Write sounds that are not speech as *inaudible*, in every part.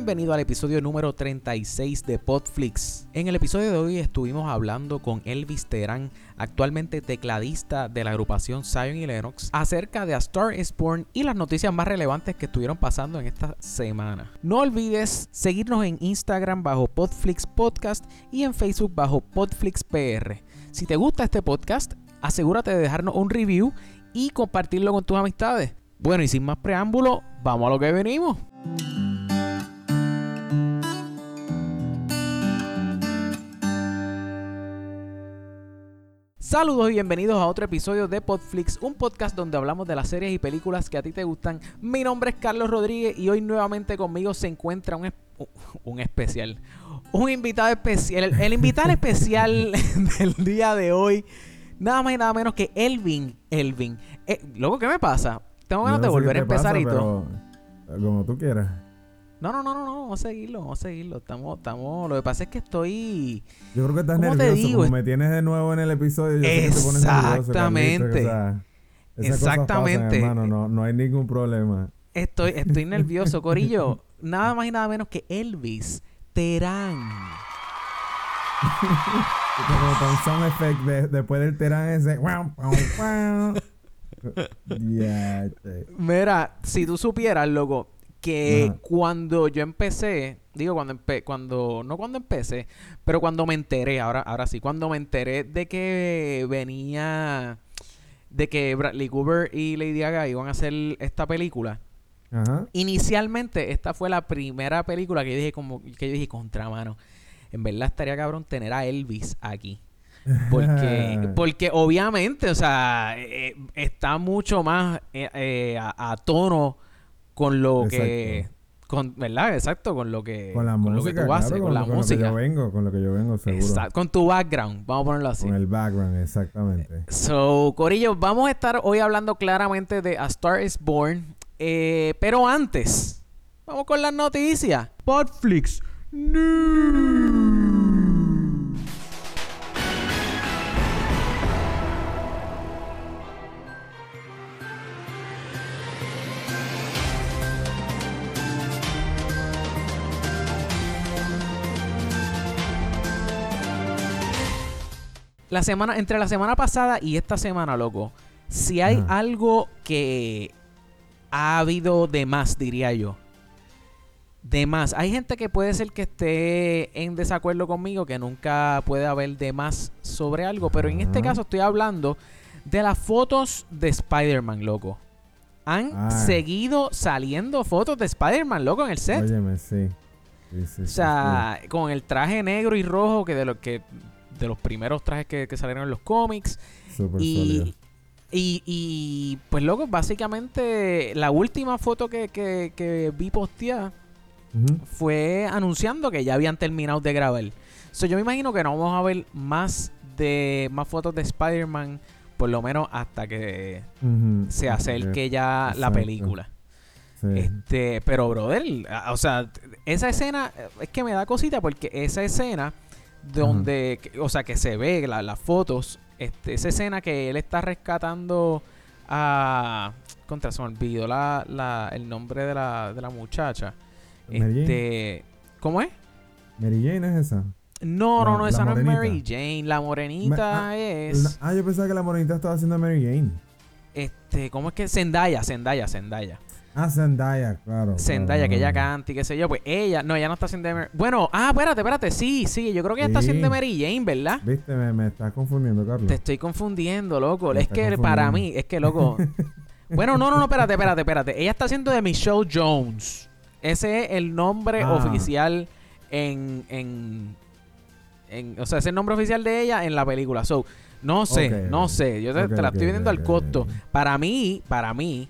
Bienvenido al episodio número 36 de Podflix. En el episodio de hoy estuvimos hablando con Elvis Terán, actualmente tecladista de la agrupación Zion y Lennox, acerca de A Star is Born y las noticias más relevantes que estuvieron pasando en esta semana. No olvides seguirnos en Instagram bajo Podflix Podcast y en Facebook bajo Podflix PR. Si te gusta este podcast, asegúrate de dejarnos un review y compartirlo con tus amistades. Bueno, y sin más preámbulo, vamos a lo que venimos. Saludos y bienvenidos a otro episodio de Podflix, un podcast donde hablamos de las series y películas que a ti te gustan. Mi nombre es Carlos Rodríguez y hoy nuevamente conmigo se encuentra un, un especial, un invitado especial, el, invitado especial *laughs* del día de hoy, nada más y nada menos que Elvin. Elvin, eh, luego, ¿qué me pasa? Tengo ganas de volver a empezar y todo. Como tú quieras. No, no, no, no, no, vamos a seguirlo, vamos a seguirlo. Estamos, estamos. Lo que pasa es que estoy. Yo creo que estás nervioso. Como me tienes de nuevo en el episodio. Yo Exactamente. Exactamente. hermano, no, no hay ningún problema. Estoy, estoy *laughs* nervioso, Corillo. nada más y nada menos que Elvis Terán. como con sound effect después del Terán ese. *laughs* Mira, si tú supieras, loco, que cuando yo empecé, digo cuando empe cuando no cuando empecé, pero cuando me enteré, ahora ahora sí, cuando me enteré de que venía de que Bradley Cooper y Lady Gaga iban a hacer esta película. Inicialmente esta fue la primera película que yo dije como que yo dije contra mano. En verdad estaría cabrón tener a Elvis aquí. Porque, *laughs* porque obviamente, o sea, eh, eh, está mucho más eh, a, tono con lo que con, ¿verdad? Exacto, con lo que con la música, tú haces, con, la música. Lo que yo vengo, con lo que yo vengo, seguro. Exacto, con tu background, vamos a ponerlo así. Con el background, exactamente. So, Corillo, vamos a estar hoy hablando claramente de A Star is Born, eh, pero antes, vamos con las noticias. Podflix la semana, entre la semana pasada y esta semana, loco, si hay algo que ha habido de más, diría yo. De más. Hay gente que puede ser que esté en desacuerdo conmigo, que nunca puede haber de más sobre algo, pero en este caso estoy hablando de las fotos de Spider-Man, loco. Han ah. seguido saliendo fotos de Spider-Man, loco, en el set. Óyeme, sí. o sea, con el traje negro y rojo que de lo que de los primeros trajes que, salieron en los cómics. y, y, pues luego, básicamente, la última foto que, vi posteada fue anunciando que ya habían terminado de grabar. So, yo me imagino que no vamos a ver más de más fotos de Spider-Man, por lo menos hasta que se acerque ya la película. Este, pero brother, o sea, esa escena es que me da cosita porque esa escena donde, o sea, que se ve las fotos, este, esa escena que él está rescatando a... Contra, se me olvidó la, la, el nombre de la, de la muchacha. este, ¿Cómo es? Mary Jane es esa. No, no, no, esa no es Mary Jane. La morenita ah, es. ah, yo pensaba que la morenita estaba haciendo Mary Jane. Este, ¿cómo es que? Zendaya, Zendaya, Zendaya. Ah, Zendaya, claro. Zendaya, que ella canta y qué sé yo. Pues ella, no, ella no está haciendo Bueno, ah, espérate, espérate. Sí, sí, yo creo que ella está haciendo Mary Jane, ¿verdad? Viste, me, estás confundiendo, Carlos. Te estoy confundiendo, loco. es que para mí, es que, loco. *laughs* bueno, no, no, no, espérate, espérate, espérate. Ella está haciendo de Michelle Jones. Ese es el nombre ah. oficial en, en, en. O sea, es el nombre oficial de ella en la película. So, no sé, no sé. Yo te, la estoy viendo al costo. Para mí, para mí.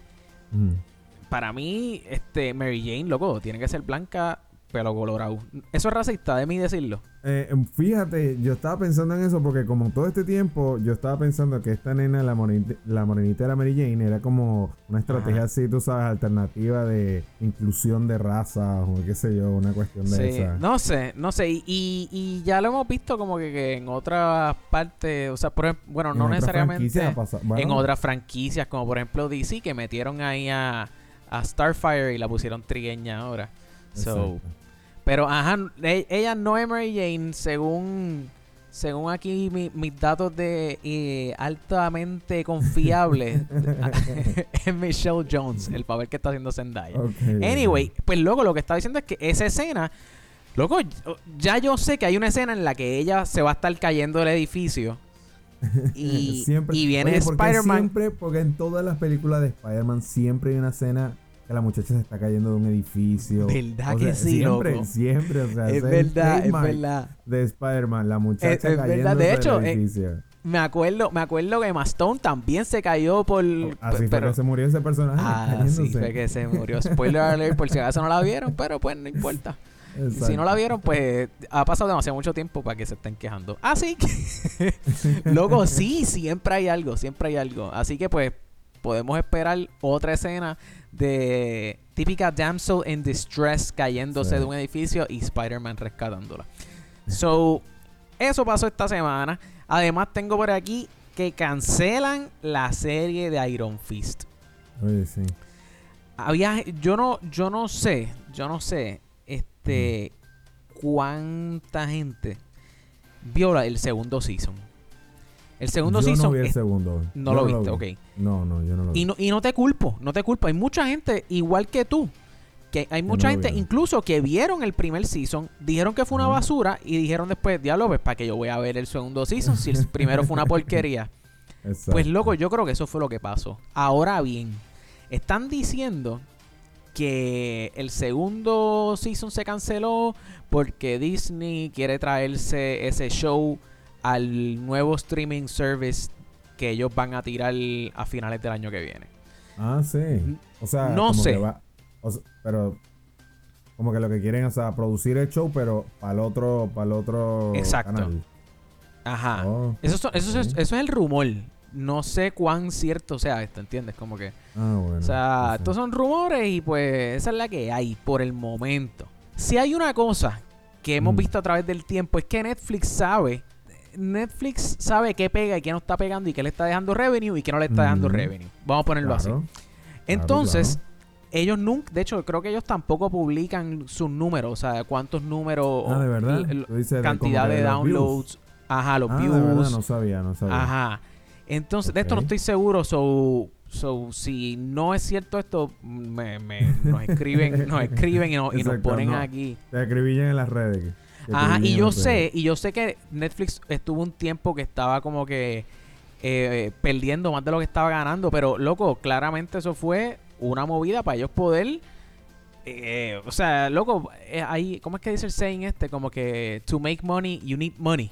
Mm para mí, este, Mary Jane, loco, tiene que ser blanca, pelo colorado. ¿Eso es racista de mí decirlo? Eh, fíjate, yo estaba pensando en eso porque como todo este tiempo yo estaba pensando que esta nena, la, morenita, la morenita de la Mary Jane, era como una estrategia así, tú sabes, alternativa de inclusión de raza o qué sé yo, una cuestión de sí, No sé, no sé. Y, y, ya lo hemos visto como que, en otras partes, o sea, por ejemplo, bueno, no necesariamente en otras franquicias, como por ejemplo DC, que metieron ahí a a Starfire y la pusieron trigueña ahora. So, pero, ajá, e, ella no es Mary Jane, según según aquí mis datos de eh, altamente confiables, *laughs* *laughs* es Michelle Jones, el papel que está haciendo Zendaya. anyway, pues luego lo que está diciendo es que esa escena, luego ya yo sé que hay una escena en la que ella se va a estar cayendo del edificio. *laughs* Y, y viene Spider-Man. Siempre, porque en todas las películas de Spider-Man siempre hay una escena que la muchacha se está cayendo de un edificio. ¿Verdad que sí, siempre, Siempre, o sea, es, verdad, es verdad. De Spider-Man, la muchacha es, cayendo de hecho, del eh, edificio. me acuerdo, me acuerdo que Mastone también se cayó por. Así fue que se murió ese personaje. Ah, *laughs* sí fue que se murió. Spoiler alert, por si acaso no la vieron, pero pues no importa. *laughs* Si no la vieron, pues ha pasado demasiado mucho tiempo para que se estén quejando. Así que, *laughs* luego sí, siempre hay algo, siempre hay algo. Así que pues podemos esperar otra escena de típica damsel in distress cayéndose de un edificio y Spider-Man rescatándola. So, eso pasó esta semana. Además, tengo por aquí que cancelan la serie de Iron Fist. Oye, sí. Había, yo no, yo no sé, yo no sé, este, cuánta gente viola el segundo season. El segundo yo season. No vi el segundo. No lo viste, ok. No, no, yo no lo vi. Y no, y no te culpo, no te culpo. Hay mucha gente, igual que tú, que hay mucha gente incluso que vieron el primer season, dijeron que fue una basura y dijeron después, diablo, pues para que yo voy a ver el segundo season si el *laughs* primero fue una porquería. Pues loco, yo creo que eso fue lo que pasó. Ahora bien, están diciendo que el segundo season se canceló porque Disney quiere traerse ese show al nuevo streaming service que ellos van a tirar a finales del año que viene. Ah, sí. O sea, no sé. pero como que lo que quieren, o sea, producir el show, pero para el otro, para el otro Exacto. Ajá. Oh, eso, eso, es el rumor. No sé cuán cierto sea esto, ¿entiendes? Como que. Ah, bueno. O sea, estos son rumores y pues esa es la que hay por el momento. Si hay una cosa que hemos mm. visto a través del tiempo es que Netflix sabe Netflix sabe qué pega y qué no está pegando y qué le está dejando revenue y qué no le está dejando revenue. Vamos a ponerlo así. Entonces, ellos nunca, de hecho, creo que ellos tampoco publican sus números, o sea, cuántos números, ah, ¿de verdad? cantidad de, downloads, ajá, los ah, views. De verdad, no sabía, no sabía. Ajá. Entonces, de esto no estoy seguro, so, so si no es cierto esto, me, me nos escriben, *laughs* nos escriben y, nos, ponen aquí. Te escribían en las redes. Ajá, y yo sé, y yo sé que Netflix estuvo un tiempo que estaba como que eh, perdiendo más de lo que estaba ganando, pero loco, claramente eso fue una movida para ellos poder eh, o sea, loco, eh, ahí, ¿cómo es que dice el saying este? Como que to make money, you need money.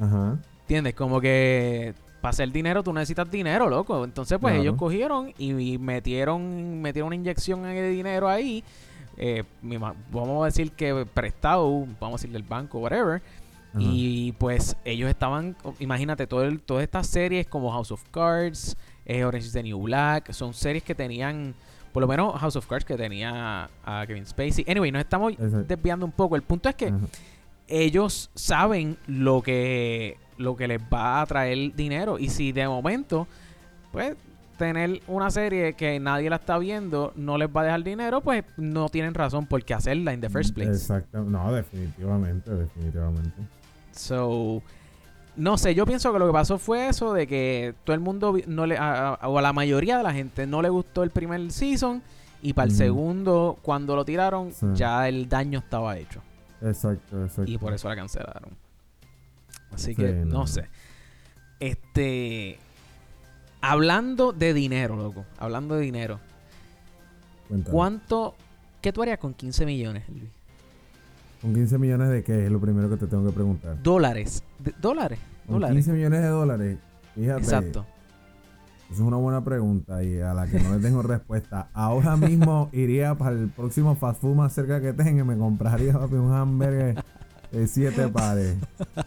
Ajá. ¿Entiendes? Como que para hacer dinero tú necesitas dinero, loco. Entonces, pues ellos cogieron y, metieron metieron una inyección de dinero ahí eh, vamos a decir que prestado, vamos a decir del banco, whatever. Y pues ellos estaban, imagínate, todo todas estas series como House of Cards, eh, Orange is the New Black, son series que tenían, por lo menos House of Cards que tenía a Kevin Spacey. Anyway, nos estamos desviando un poco. El punto es que ellos saben lo que, lo que les va a traer dinero. Y si de momento, pues tener una serie que nadie la está viendo no les va a dejar dinero, pues no tienen razón por qué hacerla en the first place. Exacto, no, definitivamente, definitivamente. So, no sé, yo pienso que lo que pasó fue eso de que todo el mundo no le o a la mayoría de la gente no le gustó el primer season y para el segundo cuando lo tiraron ya el daño estaba hecho. Exacto, exacto. Y por eso la cancelaron. Así que no sé. Este Hablando de dinero, loco. Hablando de dinero. ¿Cuánto? ¿Qué tú harías con 15 millones, Luis? ¿Con 15 millones de qué? Es lo primero que te tengo que preguntar. Dólares. ¿Dólares? ¿Con 15 millones de dólares. Fíjate. Exacto. Esa es una buena pregunta y a la que no le tengo respuesta. Ahora mismo iría para el próximo fast food más cerca que tenga y me compraría un hamburger de siete pares.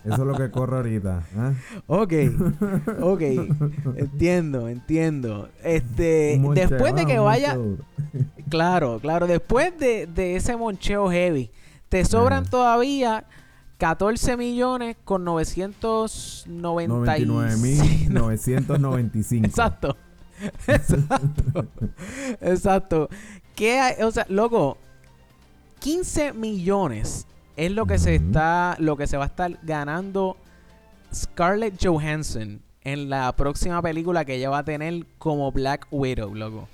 Eso es lo que corre ahorita. ¿eh? Ok, *laughs* ok. entiendo, entiendo. Este, después de que vaya. *laughs* Claro, claro. Después de, ese moncheo heavy, te sobran todavía 14 millones con 999 mil 995. Exacto. *laughs* Exacto. Exacto. ¿Qué hay? O sea, loco 15 millones es lo que se está lo que se va a estar ganando Scarlett Johansson en la próxima película que ella va a tener como Black Widow, loco.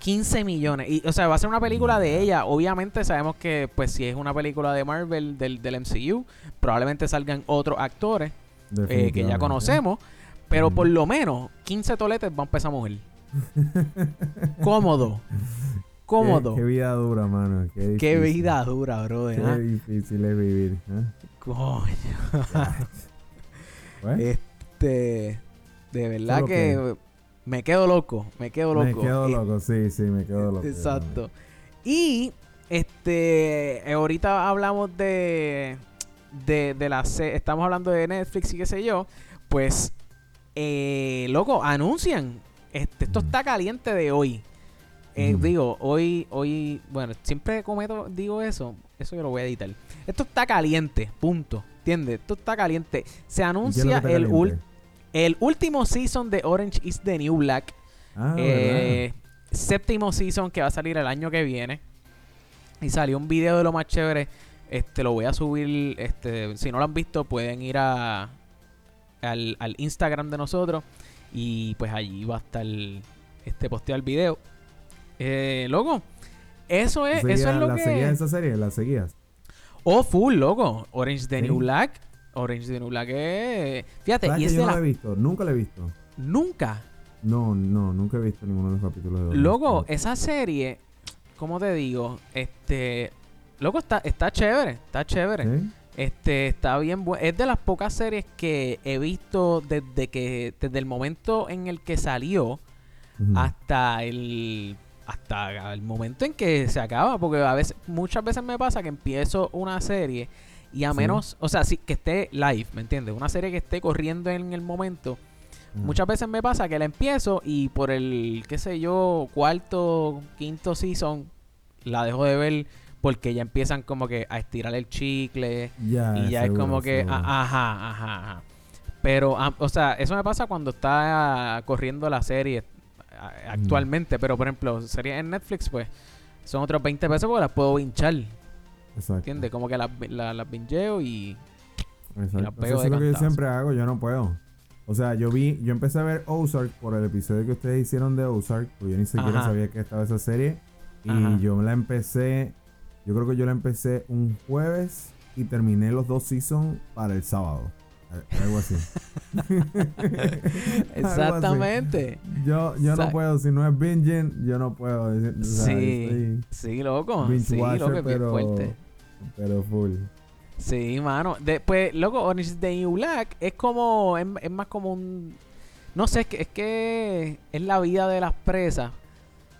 15 millones. Y, o sea, va a ser una película de ella. Obviamente sabemos que, pues, si es una película de Marvel del, del MCU, probablemente salgan otros actores eh, que ya conocemos. Pero por lo menos 15 toletes va a empezar a mujer. Cómodo. *laughs* Cómodo. Qué, vida dura, mano. Qué, vida dura, bro. Qué ¿ah? difícil es vivir. ¿eh? Coño. *laughs* Este. De verdad que, me quedo loco. Me quedo loco. Me quedo loco, sí, sí, me quedo loco. Exacto. Y este. Ahorita hablamos de. De, de la. Estamos hablando de Netflix y qué sé yo. Pues. Eh, loco, anuncian. Este, esto está caliente de hoy. Eh, digo, hoy, hoy, bueno, siempre cometo, digo eso, eso yo lo voy a editar. Esto está caliente, punto. ¿Entiendes? Esto está caliente. Se anuncia el, el último season de Orange is the New Black. Ah, eh, séptimo season que va a salir el año que viene. Y salió un video de lo más chévere. Este lo voy a subir. Este, si no lo han visto, pueden ir a al, Instagram de nosotros. Y pues allí va a estar este posteado el video. Eh, loco, eso es, eso es lo ¿La seguías esa serie? ¿La seguías? Oh, full, loco. Orange the New Black. Orange the New Black es... Fíjate, y es yo no la... he visto. Nunca la he visto. ¿Nunca? No, no, nunca he visto ninguno de los capítulos de Orange. Loco, esa serie, ¿cómo te digo? Este... Loco, está, está chévere. Está chévere. Este, está bien bueno. Es de las pocas series que he visto desde que... Desde el momento en el que salió hasta el hasta el momento en que se acaba, porque a veces, muchas veces me pasa que empiezo una serie y a menos, o sea, sí, que esté live, ¿me entiendes? Una serie que esté corriendo en el momento. Muchas veces me pasa que la empiezo y por el, qué sé yo, cuarto, quinto season, la dejo de ver porque ya empiezan como que a estirar el chicle y ya es como que, ajá, ajá, ajá. Pero, o sea, eso me pasa cuando está corriendo la serie, actualmente. Pero, por ejemplo, series en Netflix, pues, son otros 20 pesos porque las puedo hinchar. Exacto. ¿Entiendes? Como que las, la, las y, Exacto. las pego Eso es lo que yo siempre hago, yo no puedo. O sea, yo vi, yo empecé a ver Ozark por el episodio que ustedes hicieron de Ozark, porque yo ni siquiera sabía que estaba esa serie. Y yo la empecé, yo creo que yo la empecé un jueves y terminé los dos seasons para el sábado. *laughs* Algo así. Exactamente. Yo, yo no puedo, si no es binging, yo no puedo. sí, sí, loco. sí, loco, pero, fuerte. Pero full. Sí, mano. Después, loco, Orange the New Black es como, es, más como un... No sé, es que, es que es la vida de las presas.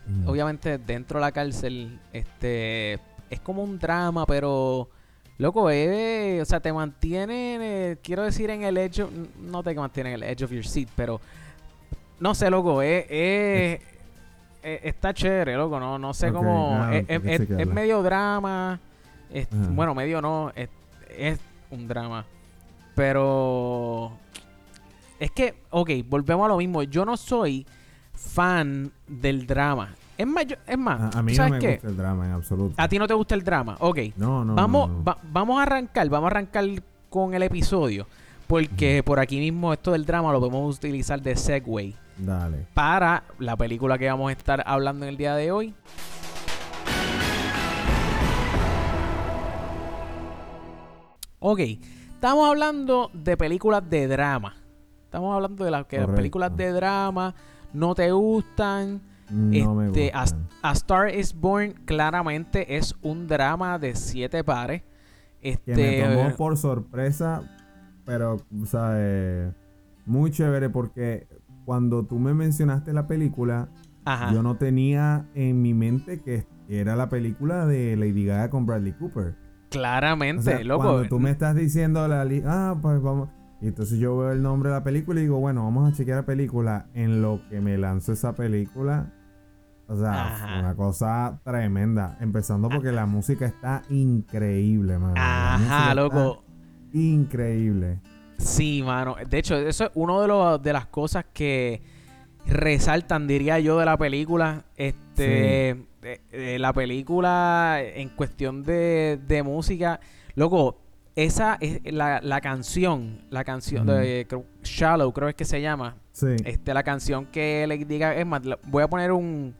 Mm. Obviamente dentro de la cárcel, este, es como un drama, pero Loco, eh, o sea, te mantiene, quiero decir, en el hecho, no te mantiene en el edge of your seat, pero no sé, loco, eh, eh, eh está chévere, loco, no, no sé cómo, es, medio drama, bueno, medio no, es, un drama, pero es que, ok, volvemos a lo mismo, yo no soy fan del drama. Es más, es más a, mí no me gusta el drama en absoluto. A ti no te gusta el drama. Ok. No, no. Vamos, vamos a arrancar, vamos a arrancar con el episodio. Porque por aquí mismo esto del drama lo podemos utilizar de segue. Dale. Para la película que vamos a estar hablando en el día de hoy. Ok. Estamos hablando de películas de drama. Estamos hablando de las que las películas de drama no te gustan no me este, a, Star is Born claramente es un drama de siete pares. Este, que me tomó por sorpresa, pero, ¿sabes? Muy chévere porque cuando tú me mencionaste la película, yo no tenía en mi mente que era la película de Lady Gaga con Bradley Cooper. Claramente, loco. Cuando tú me estás diciendo la ah, pues vamos. Y entonces yo veo el nombre de la película y digo, bueno, vamos a chequear la película. En lo que me lanzó esa película, o sea, una cosa tremenda. Empezando porque la música está increíble, mano. Ajá, loco. Increíble. Sí, mano. De hecho, eso es una de, de las cosas que resaltan, diría yo, de la película. Este. eh, la película en cuestión de, de música, loco, esa es la, la canción, la canción de Shallow, creo es que se llama. Sí. Este, la canción que le diga, es más, voy a poner un,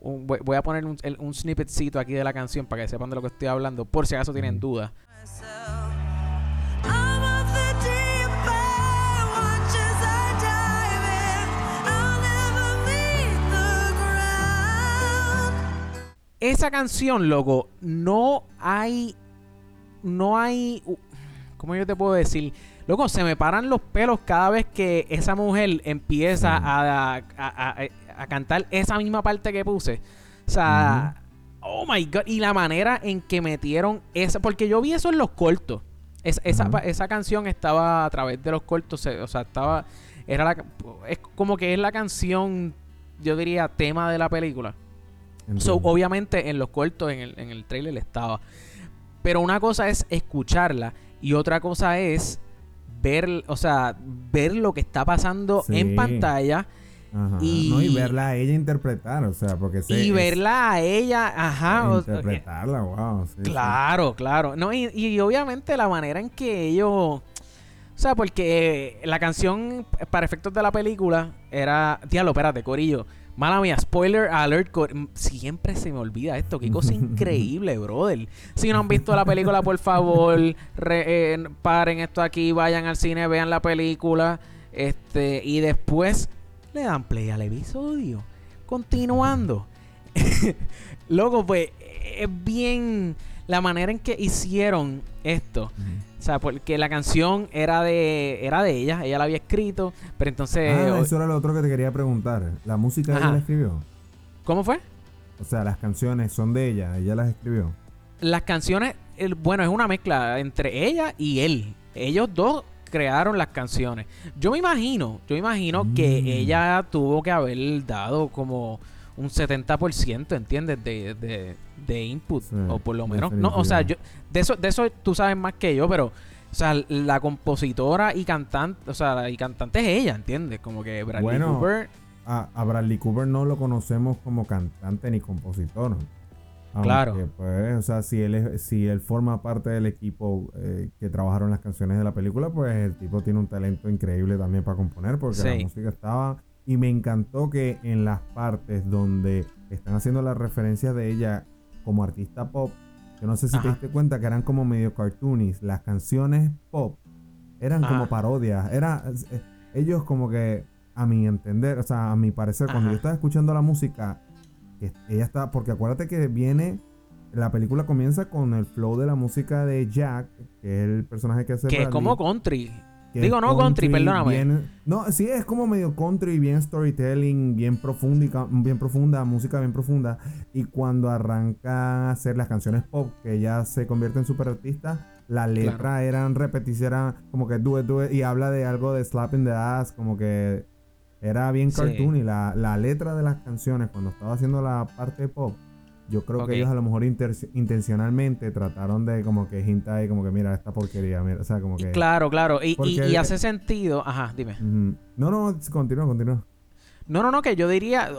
voy, a poner un, un, snippetcito aquí de la canción para que sepan de lo que estoy hablando, por si acaso tienen dudas. Esa canción, loco, no hay no hay. ¿Cómo yo te puedo decir? Loco, se me paran los pelos cada vez que esa mujer empieza a, a, cantar esa misma parte que puse. O sea, oh my god. Y la manera en que metieron esa. Porque yo vi eso en los cortos. esa, esa, canción estaba a través de los cortos. O sea, estaba. Era la, es como que es la canción, yo diría, tema de la película. So, obviamente en los cortos, en el, en el trailer estaba. Pero una cosa es escucharla y otra cosa es ver, o sea, ver lo que está pasando en pantalla. Y, verla a ella interpretar, o sea, porque Y verla a ella, ajá. Interpretarla, wow. claro, claro. No, y, y, obviamente la manera en que ellos. O sea, porque la canción, para efectos de la película, era. Diablo, espérate, Corillo. Mala mía, spoiler alert. Siempre se me olvida esto. Qué cosa *laughs* increíble, brother. Si no han visto la película, por favor, eh, paren esto aquí, vayan al cine, vean la película. Este, y después le dan play al episodio. Continuando. *laughs* Luego, pues, es bien la manera en que hicieron esto. O sea, porque la canción era de era de ella, ella la había escrito, pero entonces... Ah, eso era lo otro que te quería preguntar. ¿La música ella la escribió? ¿Cómo fue? O sea, las canciones son de ella, ella las escribió. Las canciones, bueno, es una mezcla entre ella y él. Ellos dos crearon las canciones. Yo me imagino, yo me imagino que mm. ella tuvo que haber dado como un 70%, ¿entiendes? De, de, de input, o por lo menos. No, o sea, yo, de eso, de eso tú sabes más que yo, pero, o sea, la compositora y cantante, o sea, y cantante es ella, ¿entiendes? Como que Bradley Cooper. A, Bradley Cooper no lo conocemos como cantante ni compositor. claro. Pues, o sea, si él, es, si él forma parte del equipo eh, que trabajaron las canciones de la película, pues el tipo tiene un talento increíble también para componer, porque la música estaba. Y me encantó que en las partes donde están haciendo las referencias de ella como artista pop, yo no sé si te diste cuenta que eran como medio cartoonies. Las canciones pop eran como parodias. Era, eh, ellos como que, a mi entender, o sea, a mi parecer, cuando yo estaba escuchando la música, ella está, porque acuérdate que viene, la película comienza con el flow de la música de Jack, que es el personaje que hace... Que es como country. Digo, no country, perdóname. no, sí, es como medio country, bien storytelling, bien profunda, bien profunda, música bien profunda. Y cuando arranca a hacer las canciones pop, que ella se convierte en super artista, la letra eran repeticiones, como que do it, y habla de algo de slapping the ass, como que era bien cartoon. Y la, la letra de las canciones, cuando estaba haciendo la parte pop, yo creo que ellos a lo mejor intencionalmente trataron de como que hinta ahí como que mira esta porquería, mira, o sea, como que... Claro, claro, y, y, hace sentido, ajá, dime. No, no, continúa, continúa. No, no, no, que yo diría,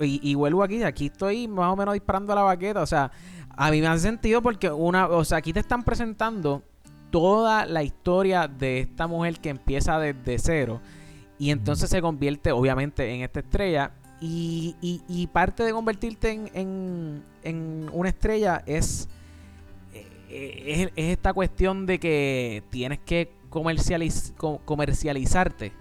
y, vuelvo aquí, aquí estoy más o menos disparando a la baqueta, o sea, a mí me hace sentido porque una, o sea, aquí te están presentando toda la historia de esta mujer que empieza desde cero y entonces se convierte obviamente en esta estrella y, y, parte de convertirte en, en, una estrella es, eh, es, esta cuestión de que tienes que comercializ comercializarte.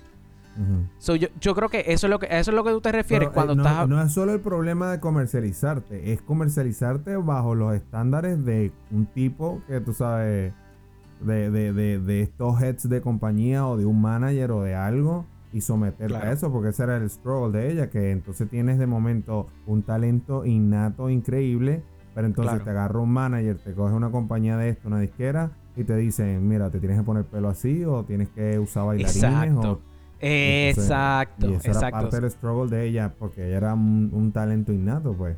yo, yo creo que eso es lo que eso es lo que tú te refieres cuando eh, no, estás no es solo el problema de comercializarte es comercializarte bajo los estándares de un tipo que tú sabes de, de, de, de estos heads de compañía o de un manager o de algo y someterla a eso, porque ese era el struggle de ella, que entonces tienes de momento un talento innato increíble, pero entonces te agarra un manager, te coge una compañía de esto, una disquera, y te dicen, mira, te tienes que poner pelo así, o tienes que usar bailarines, exacto. exacto, y eso exacto. era parte del struggle de ella, porque ella era un, talento innato, pues.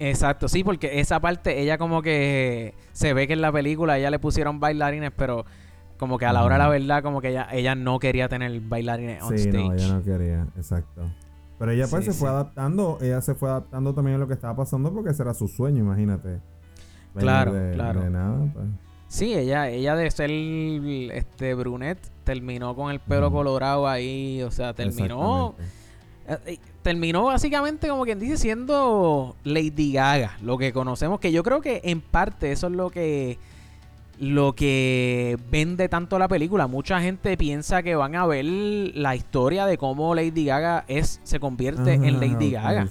Exacto, sí, porque esa parte, ella como que se ve que en la película ella le pusieron bailarines, pero como que a la hora de la verdad, como que ella, ella no quería tener bailarines on sí, no, ella no quería, exacto. Pero ella pues se fue adaptando, ella se fue adaptando también a lo que estaba pasando porque ese era su sueño, imagínate. Claro, claro. De nada, pues. Sí, ella, ella de ser este brunette terminó con el pelo colorado ahí, o sea, terminó eh, eh, terminó básicamente como quien dice siendo Lady Gaga, lo que conocemos que yo creo que en parte eso es lo que lo que vende tanto la película. Mucha gente piensa que van a ver la historia de cómo Lady Gaga es se convierte en Lady Gaga.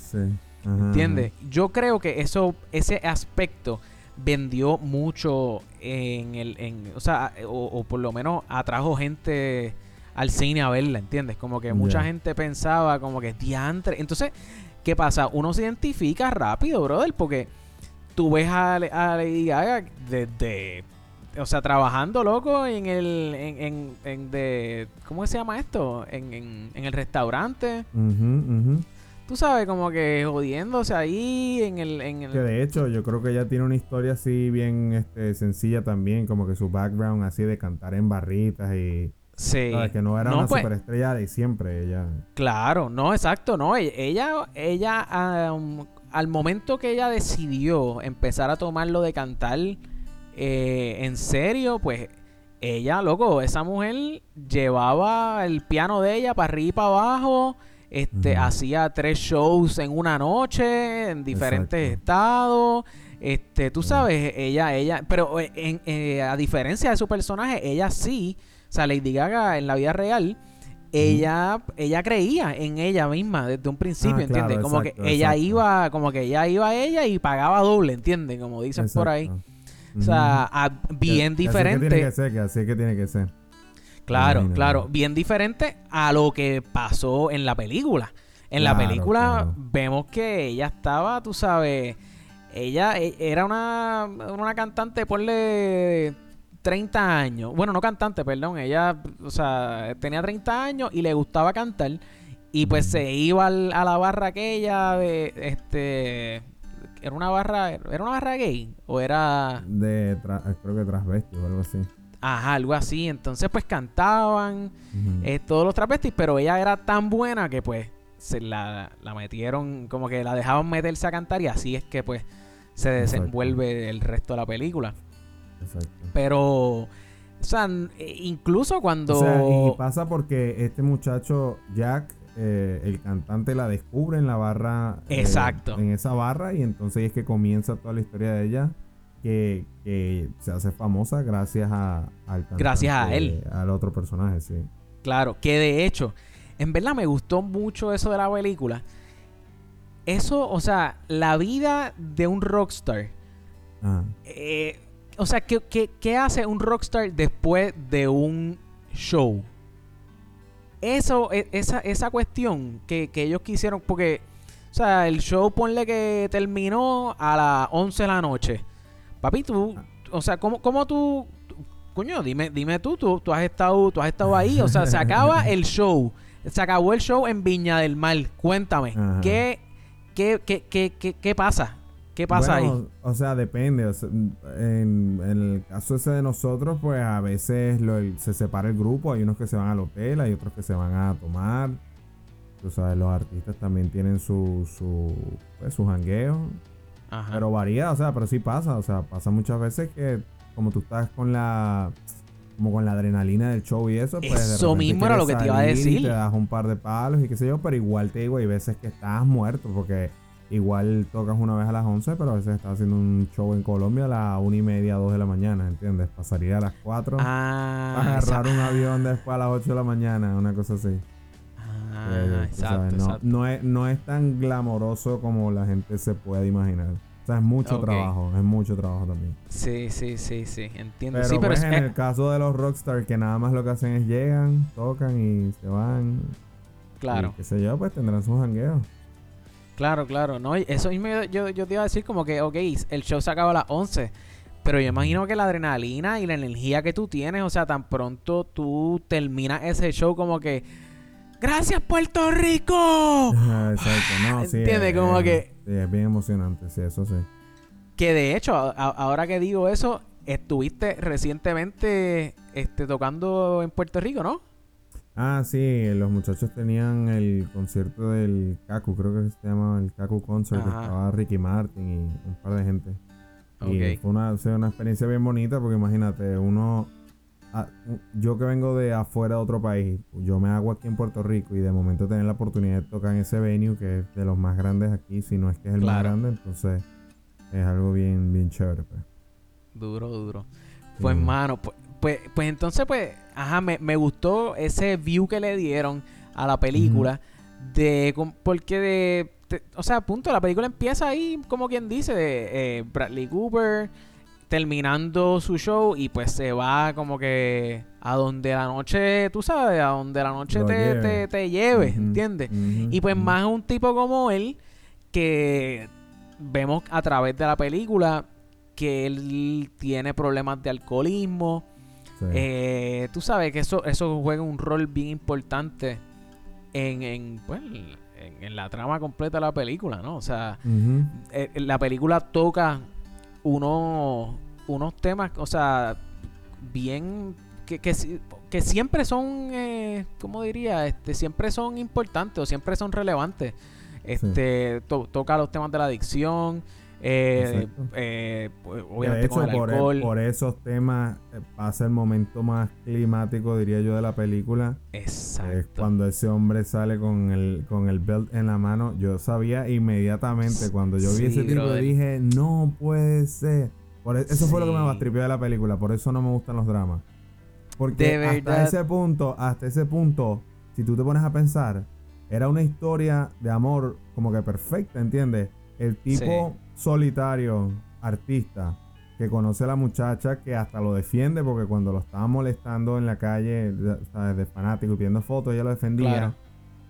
¿Entiendes? Yo creo que eso ese aspecto vendió mucho en el en, o sea, o, por lo menos atrajo gente al cine a verla, ¿entiendes? Como que mucha gente pensaba como que diantre. Entonces, ¿qué pasa? Uno se identifica rápido, brother, porque tú ves a, a Lady Gaga desde o sea, trabajando loco en el, en, en, de, ¿cómo se llama esto? En, en, el restaurante. Tú sabes, como que jodiéndose ahí en el, en el... Que de hecho, yo creo que ella tiene una historia así bien este, sencilla también, como que su background así de cantar en barritas y... Sí. Que no era una pues superestrella de siempre, ella. Claro, no, exacto, no. E, ella, ella, al momento que ella decidió empezar a tomar lo de cantar eh, en serio, pues ella, loco, esa mujer llevaba el piano de ella para arriba y para abajo. Este, hacía tres shows en una noche, en diferentes estados. Este, tú sabes, ella, ella, pero eh, en, eh, a diferencia de su personaje, ella sí, o sea, Lady Gaga en la vida real, ella, ella creía en ella misma desde un principio, ah, ¿entiendes? como que ella iba, como que ella iba a ella y pagaba doble, ¿entiendes? Como dicen por ahí. O sea, bien diferente. Así que tiene que ser, así que tiene que ser. Claro, claro. Bien diferente a lo que pasó en la película. En la película vemos que ella estaba, tú sabes, ella e, era una, una cantante, ponle 30 años. Bueno, no cantante, perdón. Ella, o sea, tenía 30 años y le gustaba cantar. Y pues se iba a la barra aquella de, este, era una barra, era una barra gay o era de creo que transvestis o algo así. Ajá, algo así. Entonces pues cantaban eh, todos los transvestis, pero ella era tan buena que pues se la, la, metieron, como que la dejaban meterse a cantar y así es que pues se desenvuelve el resto de la película. Exacto. Pero, o sea, incluso cuando... O sea, y pasa porque este muchacho, Jack, eh, el cantante la descubre en la barra. Eh, Exacto. en esa barra y entonces es que comienza toda la historia de ella. Que, se hace famosa gracias a, al cantante, Gracias a él. al otro personaje, sí. Claro, que de hecho, en verdad me gustó mucho eso de la película. Eso, o sea, la vida de un rockstar. Ah. Eh, o sea, ¿qué, ¿qué hace un rockstar después de un show? Eso, e, esa, esa cuestión que, ellos quisieron, porque, o sea, el show ponle que terminó a las 11 de la noche. Papi, tú, o sea, ¿cómo, cómo tú, coño, dime, dime tú, tú, tú has estado, tú has estado ahí, o sea, se acaba *laughs* el show, se acabó el show en Viña del Mar, cuéntame, ¿qué, qué, qué, qué, qué pasa? ¿Qué pasa ahí? O sea, depende. en, el caso ese de nosotros, pues a veces se separa el grupo. Hay unos que se van al hotel, hay otros que se van a tomar. Tú sabes, los artistas también tienen su, su, pues, su jangueo. Pero varía, o sea, pero sí pasa. O sea, pasa muchas veces que como tú estás con la como con la adrenalina del show y eso, pues eso mismo era lo que te iba a decir. te das un par de palos y qué sé yo, pero igual te digo, hay veces que estás muerto porque Igual tocas una vez a las 11, pero a veces estás haciendo un show en Colombia a las 1 y media, 2 de la mañana, ¿entiendes? Pasaría a las 4. Ah, agarrar un avión después a las 8 de la mañana, una cosa así. Ah, eh, exacto, no, es, no es tan glamoroso como la gente se puede imaginar. O sea, es mucho trabajo, es mucho trabajo también. Sí, sí, sí, sí, entiendo. Pero, sí, pero pues, en el caso de los rockstars que nada más lo que hacen es llegan, tocan y se van. Claro. qué sé yo, pues tendrán sus jangueos. Claro, claro. No, eso mismo yo, yo te iba a decir como que, ok, el show se acaba a las 11. Pero yo imagino que la adrenalina y la energía que tú tienes, o sea, tan pronto tú terminas ese show como que... ¡Gracias, Puerto Rico! exacto, no, sí. ¿Entiendes? como que... Sí, es bien emocionante, sí, eso sí. Que de hecho, ahora que digo eso, estuviste recientemente este, tocando en Puerto Rico, ¿no? Ah, sí, los muchachos tenían el concierto del Kaku, creo que se llamaba el Kaku Concert, que estaba Ricky Martin y un par de gente. Y fue una, una experiencia bien bonita porque imagínate, uno, yo que vengo de afuera de otro país, yo me hago aquí en Puerto Rico y de momento tener la oportunidad de tocar en ese venue que es de los más grandes aquí, si no es que es el más grande, entonces es algo bien, bien chévere. Pues. Duro, duro. Pues, mano, pues, pues, pues, entonces, pues, ajá, me, me, gustó ese view que le dieron a la película. De, porque de, o sea, punto, la película empieza ahí, como quien dice, de eh, Bradley Cooper terminando su show y pues se va como que a donde la noche, tú sabes, a donde la noche te, te, te, lleve, ¿entiendes? y pues más un tipo como él que vemos a través de la película que él tiene problemas de alcoholismo. Eh, tú sabes que eso, eso juega un rol bien importante en, en, pues, en, la trama completa de la película, ¿no? O sea, eh, la película toca unos, unos temas, o sea, bien que, que, siempre son, eh, ¿cómo diría? Este, siempre son importantes o siempre son relevantes. Este, toca los temas de la adicción, eh, eh, pues, obviamente con el por, alcohol. por, esos temas eh, pasa el momento más climático, diría yo, de la película. Exacto. cuando ese hombre sale con el, con el belt en la mano. Yo sabía inmediatamente cuando yo vi ese tipo, dije, no puede ser. Por, e, eso fue lo que me bastripió de la película. Por eso no me gustan los dramas. Porque hasta ese punto, hasta ese punto, si tú te pones a pensar, era una historia de amor como que perfecta, ¿entiendes? El tipo solitario, artista, que conoce a la muchacha, que hasta lo defiende, porque cuando lo estaba molestando en la calle, ¿sabes? De fanático y pidiendo fotos, ella lo defendía.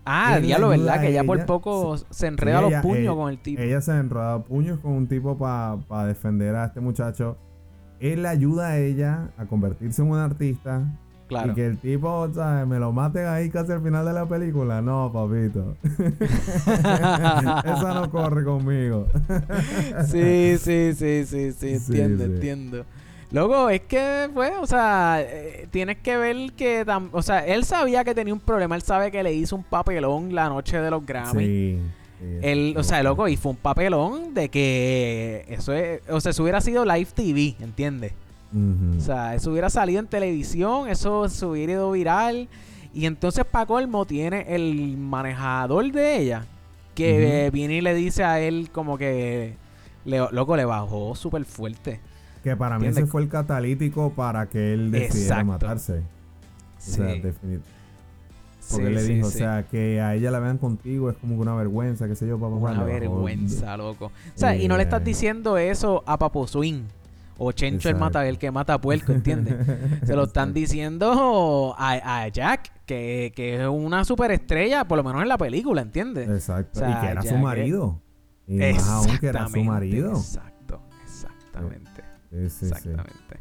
Ah, diablo, ¿verdad? Que ella por poco se enreda los puños con el tipo. Ella se enreda puños con un tipo para defender a este muchacho. Él ayuda a ella a convertirse en un artista y que el tipo, ¿sabes? Me lo maten ahí casi al final de la película. No, papito. *laughs* Esa no corre conmigo. sí, sí, sí, sí, sí. Entiendo, entiendo. Luego, es que, pues, o sea, eh, tienes que ver que, o sea, él sabía que tenía un problema, él sabe que le hizo un papelón la noche de los Grammy. Sí. él, o sea, loco, y fue un papelón de que eso es, o sea, eso hubiera sido live TV, ¿entiendes? O sea, eso hubiera salido en televisión, eso se hubiera ido viral. Y entonces para colmo tiene el manejador de ella que viene y le dice a él como que, loco, le bajó súper fuerte. Que para mí ese fue el catalítico para que él decidiera matarse. O sea, definitivamente. Porque le dijo, o sea, que a ella la vean contigo es como una vergüenza, qué sé yo, papá. Una vergüenza, loco. O sea, y no le estás diciendo eso a Papo Swing o Chencho el mata el que mata puerco, ¿entiendes? Se lo están diciendo a, Jack, que, que, es una superestrella, por lo menos en la película, ¿entiendes? Exacto. y que era su marido. Y más aún que era su marido. Exacto, exactamente. exactamente.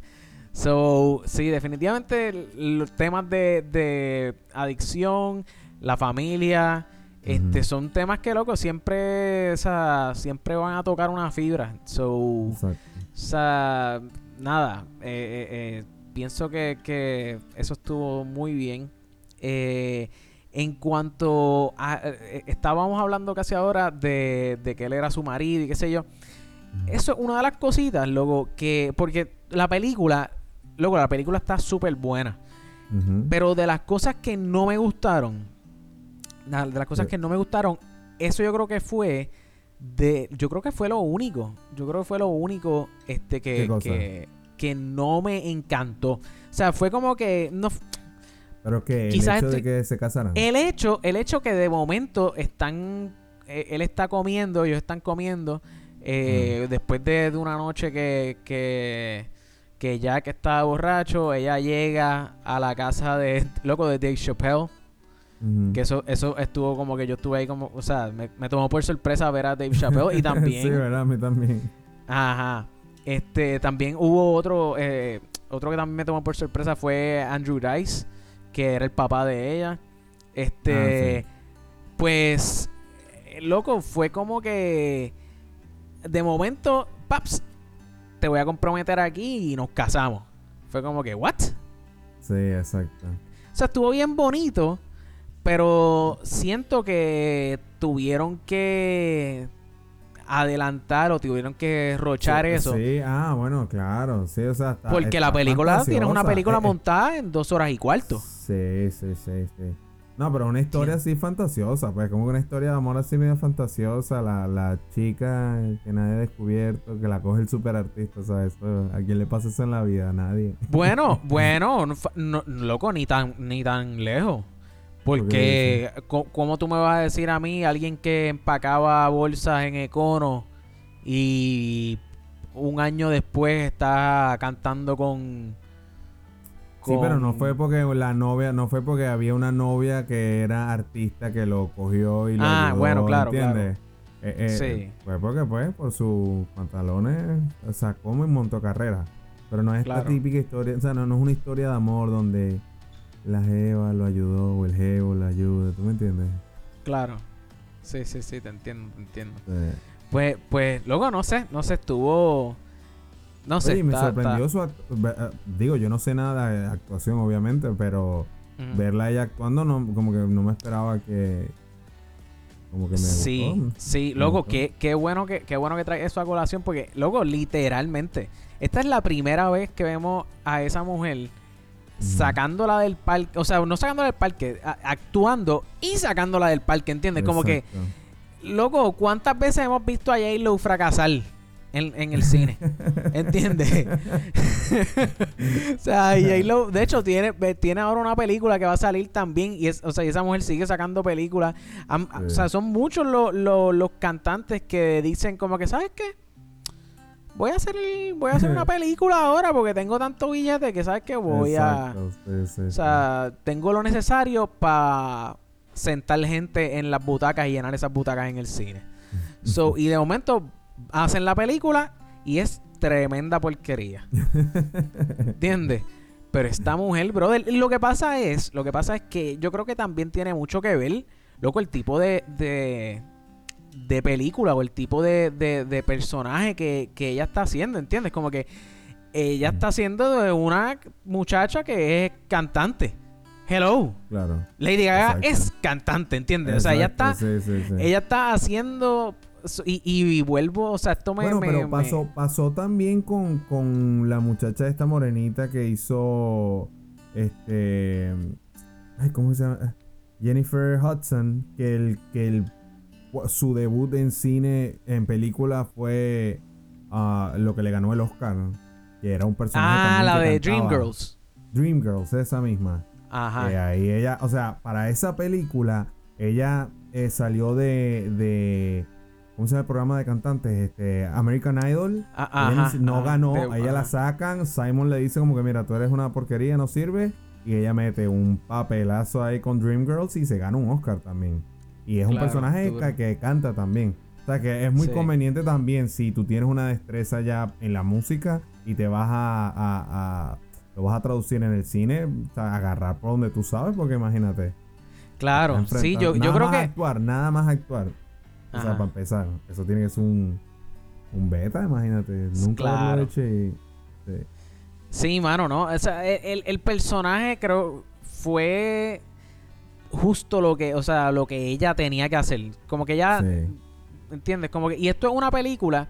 So, sí, definitivamente los temas de, de adicción, la familia, este, son temas que, loco, siempre, o sea, siempre van a tocar una fibra. So, Exacto. O sea, nada, eh, eh, eh, pienso que, eso estuvo muy bien. en cuanto a... estábamos hablando casi ahora de, que él era su marido y qué sé yo. Eso es una de las cositas, luego, que... Porque la película, luego la película está súper buena. Pero de las cosas que no me gustaron, de las cosas que no me gustaron, eso yo creo que fue de yo creo que fue lo único yo creo que fue lo único este que, que, no me encantó. O sea fue como que no pero que el hecho de que se casaran. el hecho el hecho que de momento están eh, él está comiendo ellos están comiendo eh, después de, una noche que, que que Jack está borracho ella llega a la casa de loco de Dave Chappelle que eso, eso estuvo como que yo estuve ahí como, o sea, me, tomó por sorpresa ver a Dave Chappelle y *laughs* también... sí, verdad, a mí también. Ajá. Este, también hubo otro, eh, otro que también me tomó por sorpresa fue Andrew Dice, que era el papá de ella. Este, ah, pues, loco, fue como que de momento, paps, te voy a comprometer aquí y nos casamos. Fue como que, ¿what? Sí, exacto. O sea, estuvo bien bonito, pero siento que tuvieron que adelantar o tuvieron que rochar eso. Sí, ah, bueno, claro. Sí, o sea, Porque la película tiene una película eh, eh. montada en dos horas y cuarto. Sí, sí, sí, sí. No, pero una historia así fantasiosa, pues como una historia de amor así medio fantasiosa, la, la chica que nadie ha descubierto, que la coge el super artista, ¿sabes? ¿A quién le pasa eso en la vida? A nadie. Bueno, *laughs* bueno, no, loco, ni tan, ni tan lejos. Porque, ¿cómo tú me vas a decir a mí, alguien que empacaba bolsas en Econo y un año después está cantando con Sí, pero no fue porque la novia, no fue porque había una novia que era artista que lo cogió y lo Ah, bueno, claro, ¿entiendes? Eh, eh, sí. Fue porque, pues, por sus pantalones sacó y montó carrera. Pero no es la típica historia, o sea, no, es una historia de amor donde la Jeva lo ayudó o el Jevo lo ayuda, ¿tú me entiendes? Claro. Sí, sí, sí, te entiendo, te entiendo. Pues, pues, luego no sé, no sé, estuvo no sé. me sorprendió su. Eh, digo, yo no sé nada de actuación, obviamente, pero verla ella actuando, no, como que no me esperaba que. Como que me Sí, sí, loco, qué, qué, bueno que, qué bueno que trae eso a colación, porque, loco, literalmente, esta es la primera vez que vemos a esa mujer sacándola del parque, o sea, no sacándola del parque, actuando y sacándola del parque, ¿entiendes? Como que, loco, ¿cuántas veces hemos visto a J-Lo fracasar? en, el cine. *laughs* ¿Entiendes? *laughs* o sea, y de hecho, tiene, tiene ahora una película que va a salir también. Y es, o sea, esa mujer sigue sacando películas. O sea, son muchos los cantantes que dicen como que, ¿sabes qué? Voy a hacer voy a hacer una *laughs* película ahora porque tengo tanto billete que sabes que voy a o sea, tengo lo necesario para sentar gente en las butacas y llenar esas butacas en el cine. So, *laughs* y de momento hacen la película y es tremenda porquería. *laughs* ¿Entiendes? Pero esta mujer, brother, lo que pasa es, lo que pasa es que yo creo que también tiene mucho que ver, loco, el tipo de, de, de película o el tipo de, de, personaje que, ella está haciendo, ¿entiendes? Como que ella está haciendo de una muchacha que es cantante. Hello. Claro. Lady Gaga es cantante, ¿entiendes? o sea, ella está, ella está haciendo y, vuelvo, o sea, esto me... Bueno, pero pasó, pasó también con, con la muchacha esta morenita que hizo, este... Ay, ¿cómo se llama? Jennifer Hudson, que el, que el, su debut en cine, en película fue ah, lo que le ganó el Oscar, que era un personaje... Ah, la de Dreamgirls. Dreamgirls, esa misma. Ajá. Ahí ella, o sea, para esa película, ella eh, salió de ¿Cómo se llama el programa de cantantes? Este, American Idol. Ah, no ganó, a ella la sacan. Simon le dice como que, mira, tú eres una porquería, no sirve. Y ella mete un papelazo ahí con Dreamgirls y se gana un Oscar también. Y es un personaje que, canta también. O sea que es muy conveniente también si tú tienes una destreza ya en la música y te vas a, lo vas a traducir en el cine, o sea, agarrar por donde tú sabes, porque imagínate. Claro, sí, yo, yo creo que actuar, nada más actuar. O sea, para empezar, eso tiene que ser un, un beta, imagínate. Nunca lo he hecho y, sí. mano, ¿no? O sea, el, el personaje creo fue justo lo que, o sea, lo que ella tenía que hacer. Como que ella, ¿entiendes? Como que, y esto es una película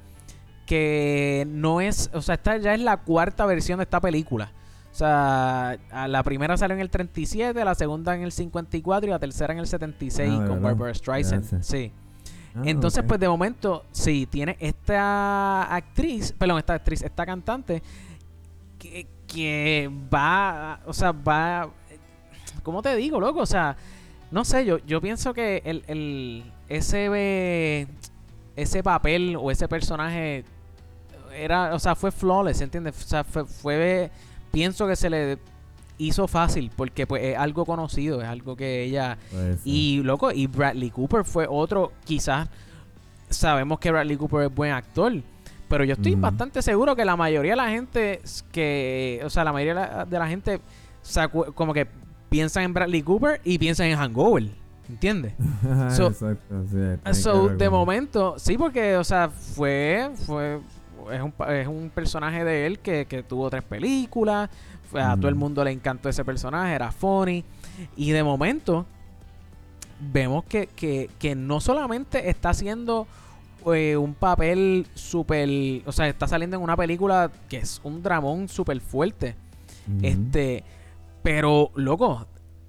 que no es, o sea, esta ya es la cuarta versión de esta película. O sea, la primera salió en el 37, la segunda en el 54 y la tercera en el 76 ah, con Barbara Streisand. Sí. Ah, Entonces, pues de momento, si tiene esta actriz, perdón, esta actriz, esta cantante, que, que va, o sea, va, ¿cómo te digo, loco? O sea, no sé, yo, yo pienso que el, el, ese, ese papel o ese personaje era, o sea, fue flawless, ¿entiendes? O sea, fue, fue pienso que se le hizo fácil porque pues es algo conocido, es algo que ella y loco y Bradley Cooper fue otro quizás sabemos que Bradley Cooper es buen actor, pero yo estoy bastante seguro que la mayoría de la gente que o sea, la mayoría de la, gente como que piensan en Bradley Cooper y piensan en Hangover, ¿entiendes? *laughs* Exacto, sí, de momento, sí porque o sea, fue fue es un, es un personaje de él que, que tuvo tres películas. A todo el mundo le encantó ese personaje, era funny. Y de momento, vemos que, que, que no solamente está haciendo eh, un papel súper. O sea, está saliendo en una película que es un dramón súper fuerte. Este. Pero, loco,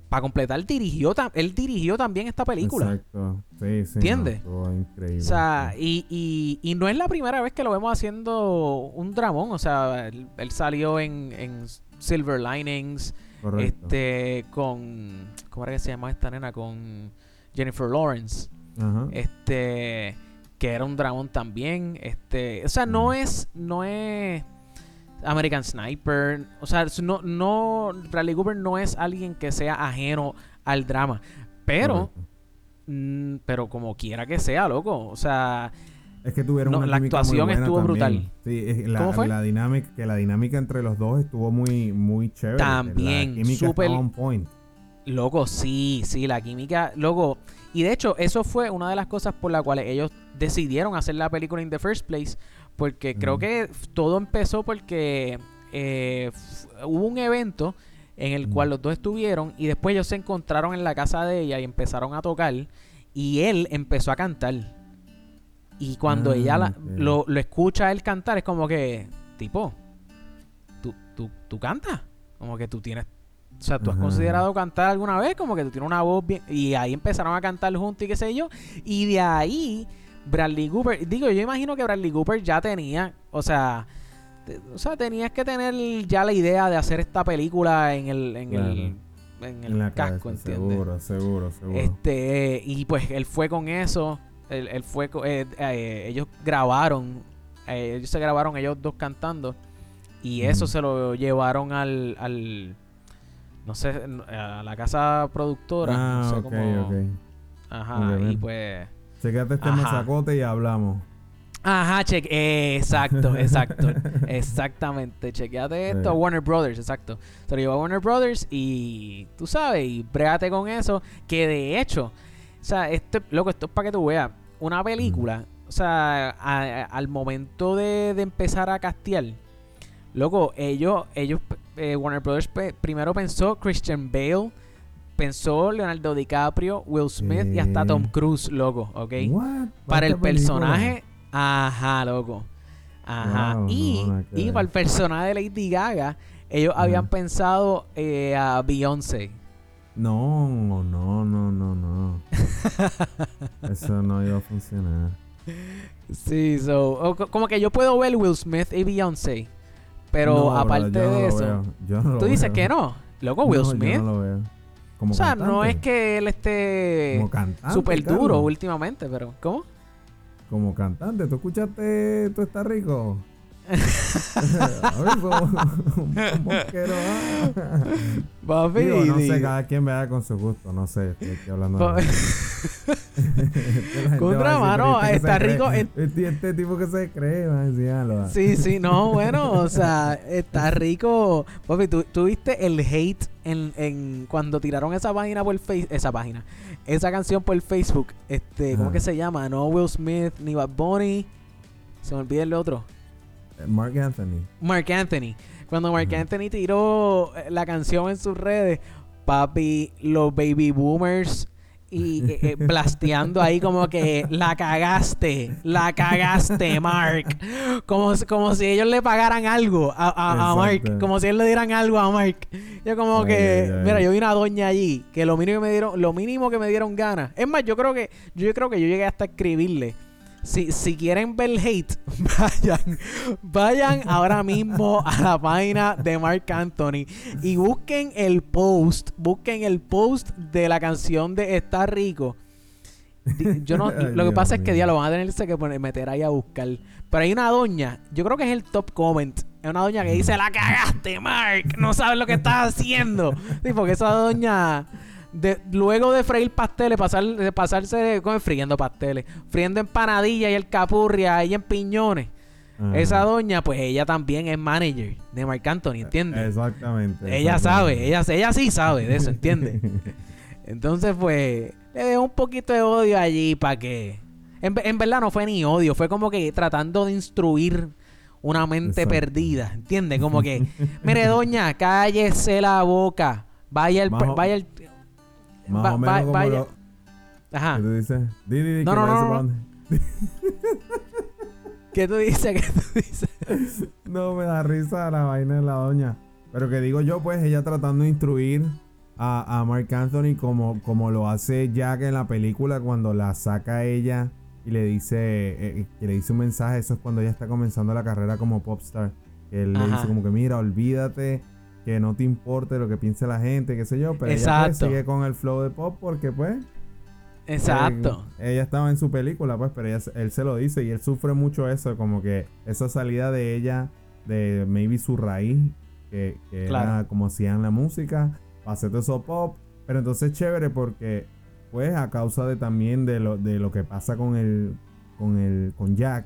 para completar, dirigió él dirigió también esta película. Exacto. Sí, sí. ¿Entiendes? increíble. O sea, y, y, y, no es la primera vez que lo vemos haciendo un dramón. O sea, él, salió en, en, Silver Linings. Este, con. ¿Cómo era que se llama esta nena? Con Jennifer Lawrence. Ajá. Este. Que era un dramón también. Este. O sea, no es. No es American Sniper. O sea, no, no, Bradley Cooper no es alguien que sea ajeno al drama. Pero, mm, pero como quiera que sea, loco. O sea, es que tuvieron una la actuación estuvo brutal. Sí, la, ¿Cómo fue? la dinámica, que la dinámica entre los dos estuvo muy, muy chévere. También, super on point. Loco, sí, sí, la química, loco. Y de hecho, eso fue una de las cosas por las cuales ellos decidieron hacer la película in the first place porque creo que todo empezó porque eh, hubo un evento en el cual los dos estuvieron y después ellos se encontraron en la casa de ella y empezaron a tocar y él empezó a cantar. Y cuando ella ah, lo, lo, escucha él cantar es como que, tipo, tú, tú, tú cantas. Como que tú tienes... O sea, tú has considerado cantar alguna vez, como que tú tienes una voz bien... Y ahí empezaron a cantar juntos y qué sé yo. Y de ahí Bradley Cooper, digo, yo imagino que Bradley Cooper ya tenía, o sea, o sea, tenías que tener ya la idea de hacer esta película en el, en el, en el casco, ¿entiendes? Seguro, seguro, seguro. Este, y pues él fue con eso, él, fue, eh, eh, ellos grabaron, eh, ellos se grabaron ellos dos cantando y eso se lo llevaron al, al, no sé, a la casa productora, ah, no sé cómo. Ajá, y pues Chequeate este masacote y hablamos. Ajá, cheque. exacto, *laughs* exacto. exactamente. Chequeate esto. Warner Brothers, exacto. Se lo llevó a Warner Brothers y tú sabes, y brégate con eso. Que de hecho, o sea, este, loco, esto es para que tú veas. Una película, o sea, al momento de, empezar a castear, loco, ellos, ellos, eh, Warner Brothers primero pensó Christian Bale pensó Leonardo DiCaprio, Will Smith y hasta Tom Cruise, loco, ¿ok? Para el personaje, ajá, loco. Ajá. y, para el personaje de Lady Gaga, ellos habían pensado eh, a Beyoncé. No, no, no, no, no. Eso no iba a funcionar. *laughs* Sí, so, como que yo puedo ver Will Smith y Beyoncé. Pero aparte de eso, tú dices que no. Loco, Will Smith. Yo no lo veo o sea, no es que él esté súper duro últimamente, pero ¿cómo? Como cantante, ¿tú escuchaste Tú estás rico? *laughs* Papi, no sé, cada quien vea con su gusto, no sé, estoy hablando de... *laughs* Contra mano, está rico. Este, este, tipo que se cree, va Sí, sí, no, bueno, o sea, está rico. Papi, ¿tú, viste el hate en, en cuando tiraron esa página por Facebook, esa página, esa canción por Facebook, este, ¿cómo que se llama? No Will Smith, ni Bad Bunny, se me olvida el otro. Mark Anthony. Mark Anthony. Cuando Mark Anthony tiró eh, la canción en sus redes, papi, los baby boomers y eh, eh, *laughs* blasteando ahí como que la cagaste, la cagaste, Mark. Como, como si ellos le pagaran algo a, a, Mark, como si ellos le dieran algo a Mark. Yo como que, mira, yo vi una doña allí que lo mínimo que me dieron, lo mínimo que me dieron ganas. Es más, yo creo que yo creo que yo llegué hasta escribirle si, si quieren ver hate, *laughs* vayan, vayan ahora mismo a la página de Mark Anthony y busquen el post, busquen el post de la canción de Está Rico. Yo no, *laughs* lo que pasa es que ya lo van a tener que meter ahí a buscar. Pero hay una doña, yo creo que es el top comment. Es una doña que dice, la cagaste, Mark, no sabes lo que estás haciendo. Sí, porque esa doña luego de freír pasteles, pasar, de pasarse con friendo pasteles, friendo empanadillas y el capurria ahí en piñones. Esa doña, pues ella también es manager de Marc Anthony, ¿entiendes? Exactamente. Ella sabe, ella, ella sí sabe de eso, ¿entiendes? *laughs* Entonces, pues, le dejó un poquito de odio allí para que... En, en, verdad no fue ni odio, fue como que tratando de instruir una mente perdida, ¿entiendes? Como que, mire, doña, cállese la boca. Vaya el. vaya el. Más vaya. Ajá. ¿Qué tú dices? no, no, no, no. *laughs* ¿Qué tú dices? ¿Qué tú dices? *laughs* no, me da risa la vaina de la doña. Pero que digo yo, pues, ella tratando de instruir a, a Mark Anthony como, como lo hace Jack en la película cuando la saca ella y le dice, eh, eh, le dice un mensaje, eso es cuando ella está comenzando la carrera como popstar. Que él le dice como que mira, olvídate, que no te importe lo que piense la gente, qué sé yo, pero ella pues, sigue con el flow de pop porque pues... Exacto. ella estaba en su película, pues, pero él se lo dice y él sufre mucho eso, como que esa salida de ella, de maybe su raíz, que, era como hacían la música, hacer eso pop, pero entonces chévere porque pues a causa de también de lo, de lo que pasa con el, con el, con Jack,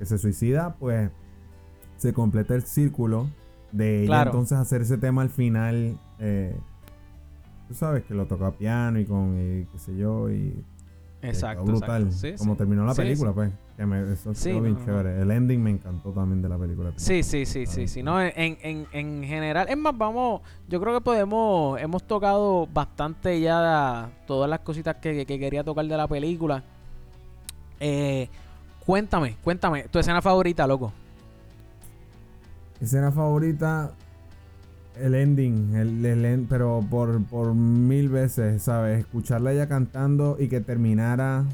que se suicida, pues se completa el círculo de ella entonces hacer ese tema al final. Eh, tú sabes que lo tocó a piano y con, qué sé yo, y Exacto. brutal. como terminó la película, pues. Que me, eso bien chévere. El ending me encantó también de la película. Sí, sí, sí, sí, sí. No, en, en, en general, es más, vamos, yo creo que podemos, hemos tocado bastante ya todas las cositas que, quería tocar de la película. Eh, cuéntame, cuéntame, tu escena favorita, loco. Escena favorita, el ending, el, pero por, por mil veces, ¿sabes? Escucharla ella cantando y que terminara.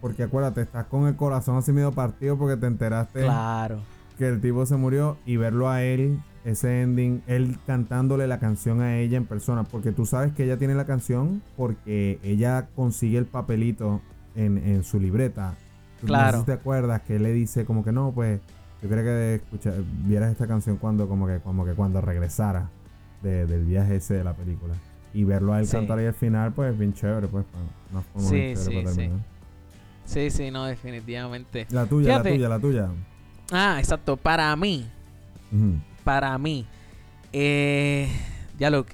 Porque acuérdate, estás con el corazón así medio partido porque te enteraste claro. que el tipo se murió y verlo a él, ese ending, él cantándole la canción a ella en persona. Porque tú sabes que ella tiene la canción porque ella consigue el papelito en, en su libreta. Claro. No te acuerdas que él le dice como que no, pues yo creo que escuchar, vieras esta canción cuando como que como que cuando regresara del viaje ese de la película. Y verlo a él cantar ahí al final, pues bien chévere, pues. sí, sí, sí. Sí, sí, no, definitivamente. La tuya, la tuya, la tuya. Ah, exacto. Para mí, para mí, eh, ya lo,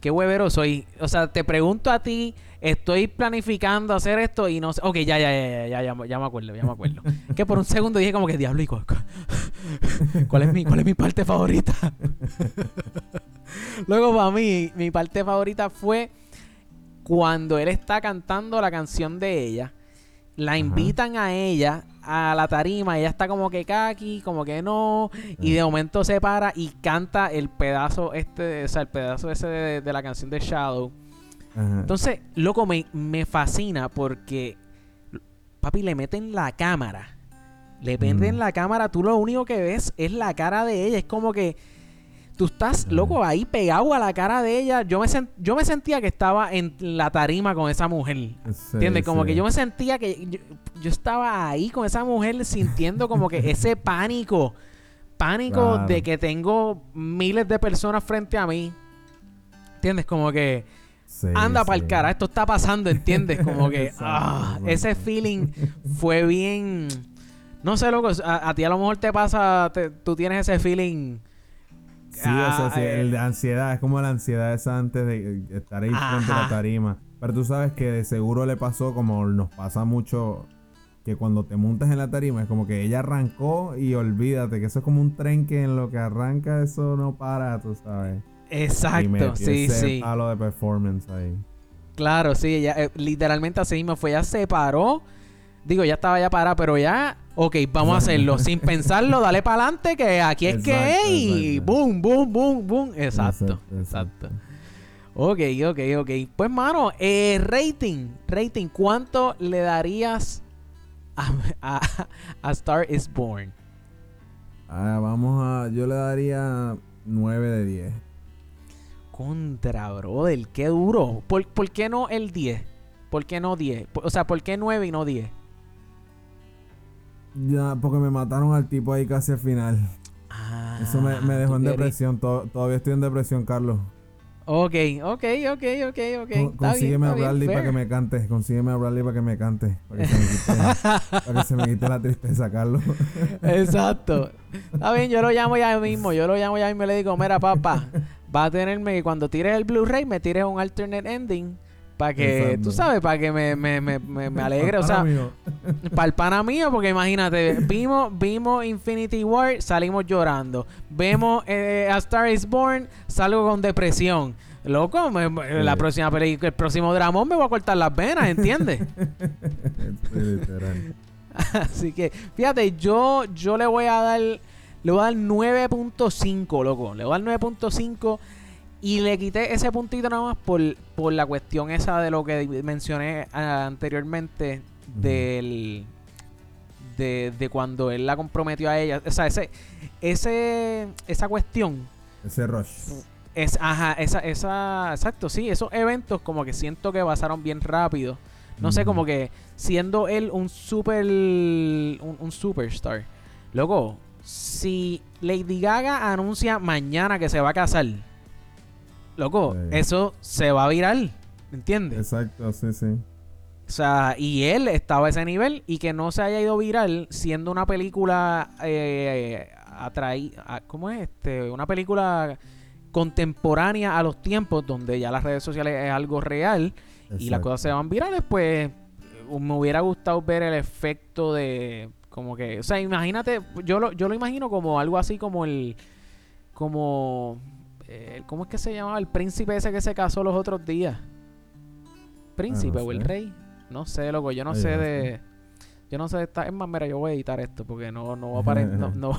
qué huevero soy. O sea, te pregunto a ti, estoy planificando hacer esto y no sé. Ok, ya, ya, ya, ya, ya, ya, me acuerdo, ya me acuerdo. *laughs* que por un segundo dije como que diablo y cuál, cuál *laughs* es mi, cuál es mi parte favorita. *laughs* Luego para mí, mi parte favorita fue cuando él está cantando la canción de ella. La invitan a ella a la tarima, ella está como que kaki, como que no, y de momento se para y canta el pedazo este, o sea, el pedazo ese de, la canción de Shadow. Entonces, loco, me, me fascina porque, papi, le meten la cámara. Le prenden mm. la cámara, tú lo único que ves es la cara de ella. Es como que tú estás, loco, ahí pegado a la cara de ella. Yo me, yo me sentía que estaba en la tarima con esa mujer. ¿Entiendes? Como que yo me sentía que yo, estaba ahí con esa mujer sintiendo como que *laughs* ese pánico. Pánico de que tengo miles de personas frente a mí. ¿Entiendes? Como que anda para el cara, esto está pasando, ¿entiendes? Como que *laughs* ah, ese feeling fue bien... No sé, loco, a, ti a lo mejor te pasa, tú tienes ese feeling Sí, o sea, sí, el de ansiedad, es como la ansiedad esa antes de estar ahí frente a la tarima. Pero tú sabes que de seguro le pasó como nos pasa mucho que cuando te montas en la tarima es como que ella arrancó y olvídate que eso es como un tren que en lo que arranca eso no para, tú sabes. Exacto, sí, ese sí. Palo de performance ahí. Claro, sí, ella eh, literalmente así mismo fue, ya se paró Digo, ya estaba ya parada, pero ya, ok, vamos a hacerlo. *laughs* Sin pensarlo, dale para adelante, que aquí es que es y boom, boom, boom, boom. Exacto, exacto. Ok, ok, ok. Pues, mano, eh, rating, rating, ¿cuánto le darías a, a, Star is Born? Ah, vamos a, yo le daría 9 de 10. Contra, brother, qué duro. ¿Por, ¿Por qué no el 10? ¿Por qué no 10? O sea, ¿por qué 9 y no 10? Ya, porque me mataron al tipo ahí casi al final. Ah, Eso me, dejó en depresión. todavía estoy en depresión, Carlos. Ok, ok, ok, ok, ok. consígueme a Bradley para que me cante. Consígueme a Bradley para que me cante. Para que se me quite, *laughs* para que se me quite la tristeza, Carlos. Exacto. Está bien, yo lo llamo ya mismo. Yo lo llamo ya mismo y le digo, mira, papá, va a tenerme que cuando tires el Blu-ray me tires un alternate ending para que, tú sabes, para que me, me, me, me alegre. o sea, para el pana *laughs* mío, porque imagínate, vimos, vimos Infinity War, salimos llorando. Vemos eh, A Star is Born, salgo con depresión. Loco, la próxima película, el próximo dramón me voy a cortar las venas, ¿entiendes? *laughs* *laughs* Así que, fíjate, yo, yo le voy a dar, le voy a dar 9.5, loco. Le voy a dar 9.5 y le quité ese puntito nada más por, por la cuestión esa de lo que mencioné ah, anteriormente del... De, de, cuando él la comprometió a ella. O sea, ese, ese, esa cuestión. Ese rush. Es, ajá, esa, esa, exacto, sí, esos eventos como que siento que pasaron bien rápido. No sé, como que siendo él un super, un, superstar. Luego, si Lady Gaga anuncia mañana que se va a casar, loco, eso se va a viral, ¿entiendes? Exacto, sí, sí. O sea, y él estaba a ese nivel y que no se haya ido viral siendo una película eh, atraída, ¿cómo es este? Una película contemporánea a los tiempos donde ya las redes sociales es algo real y las cosas se van virales, pues me hubiera gustado ver el efecto de como que, o sea, imagínate, yo lo, yo lo imagino como algo así como el como eh, ¿cómo es que se llamaba el príncipe ese que se casó los otros días? Príncipe ah, o el rey, no sé, loco, yo no sé de yo no sé, está, es más, mira, yo voy a editar esto porque no, no va a aparecer. No, *laughs* no.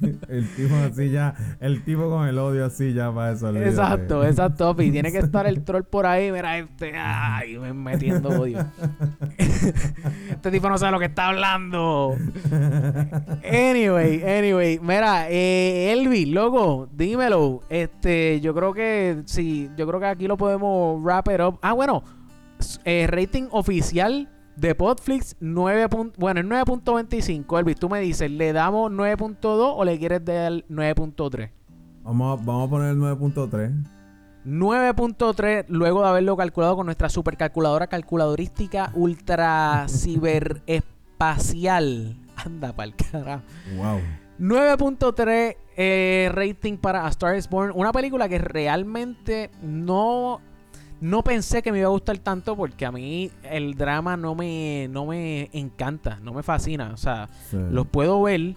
*laughs* el tipo así ya, el tipo con el odio así ya para eso. Exacto, exacto. Y tiene que estar el *laughs* troll por ahí, mira, este, ay, me metiendo odio. este tipo no sabe lo que está hablando. Anyway, anyway, mira, eh, Elvi, loco, dímelo. Este, yo creo que sí, yo creo que aquí lo podemos wrap it up. Ah, bueno, eh, rating oficial de Podflix, 9. Bueno, es 9.25. Elvis, tú me dices, ¿le damos 9.2 o le quieres dar 9.3? Vamos a, vamos a poner el 9.3. 9.3 luego de haberlo calculado con nuestra supercalculadora calculadorística ultra *laughs* ciberespacial. Anda pa'l carajo. Wow. 9.3 eh, rating para A Star is Born. Una película que realmente no no pensé que me iba a gustar tanto porque a mí el drama no me, no me encanta, no me fascina. O sea, los puedo ver,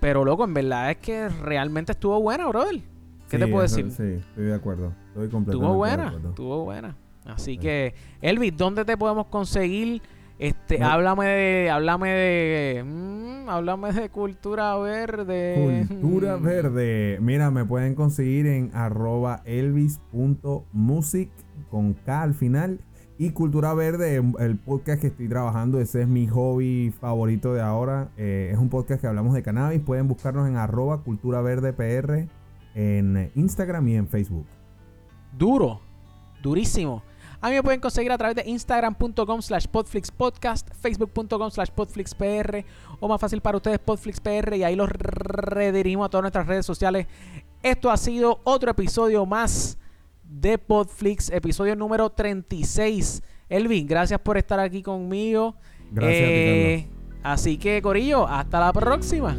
pero loco, en verdad es que realmente estuvo buena, brother. ¿Qué te puedo decir? Sí, estoy de acuerdo. Estoy completamente Estuvo buena, estuvo buena. Así que, Elvis, ¿dónde te podemos conseguir? Este, háblame de, háblame de, mm, háblame de cultura verde. Cultura *laughs* verde. Mira, me pueden conseguir en arroba elvis.music con K al final. Y Cultura Verde, el podcast que estoy trabajando, ese es mi hobby favorito de ahora. Eh, es un podcast que hablamos de cannabis. Pueden buscarnos en arroba Cultura Verde PR en Instagram y en Facebook. Duro, durísimo. A mí me pueden conseguir a través de instagram.com slash podflixpodcast, facebook.com slash podflixpr o más fácil para ustedes podflixpr y ahí los redirigimos a todas nuestras redes sociales. Esto ha sido otro episodio más de Podflix, episodio número 36. Elvin, gracias por estar aquí conmigo. Gracias. Eh, así que, Corillo, hasta la próxima.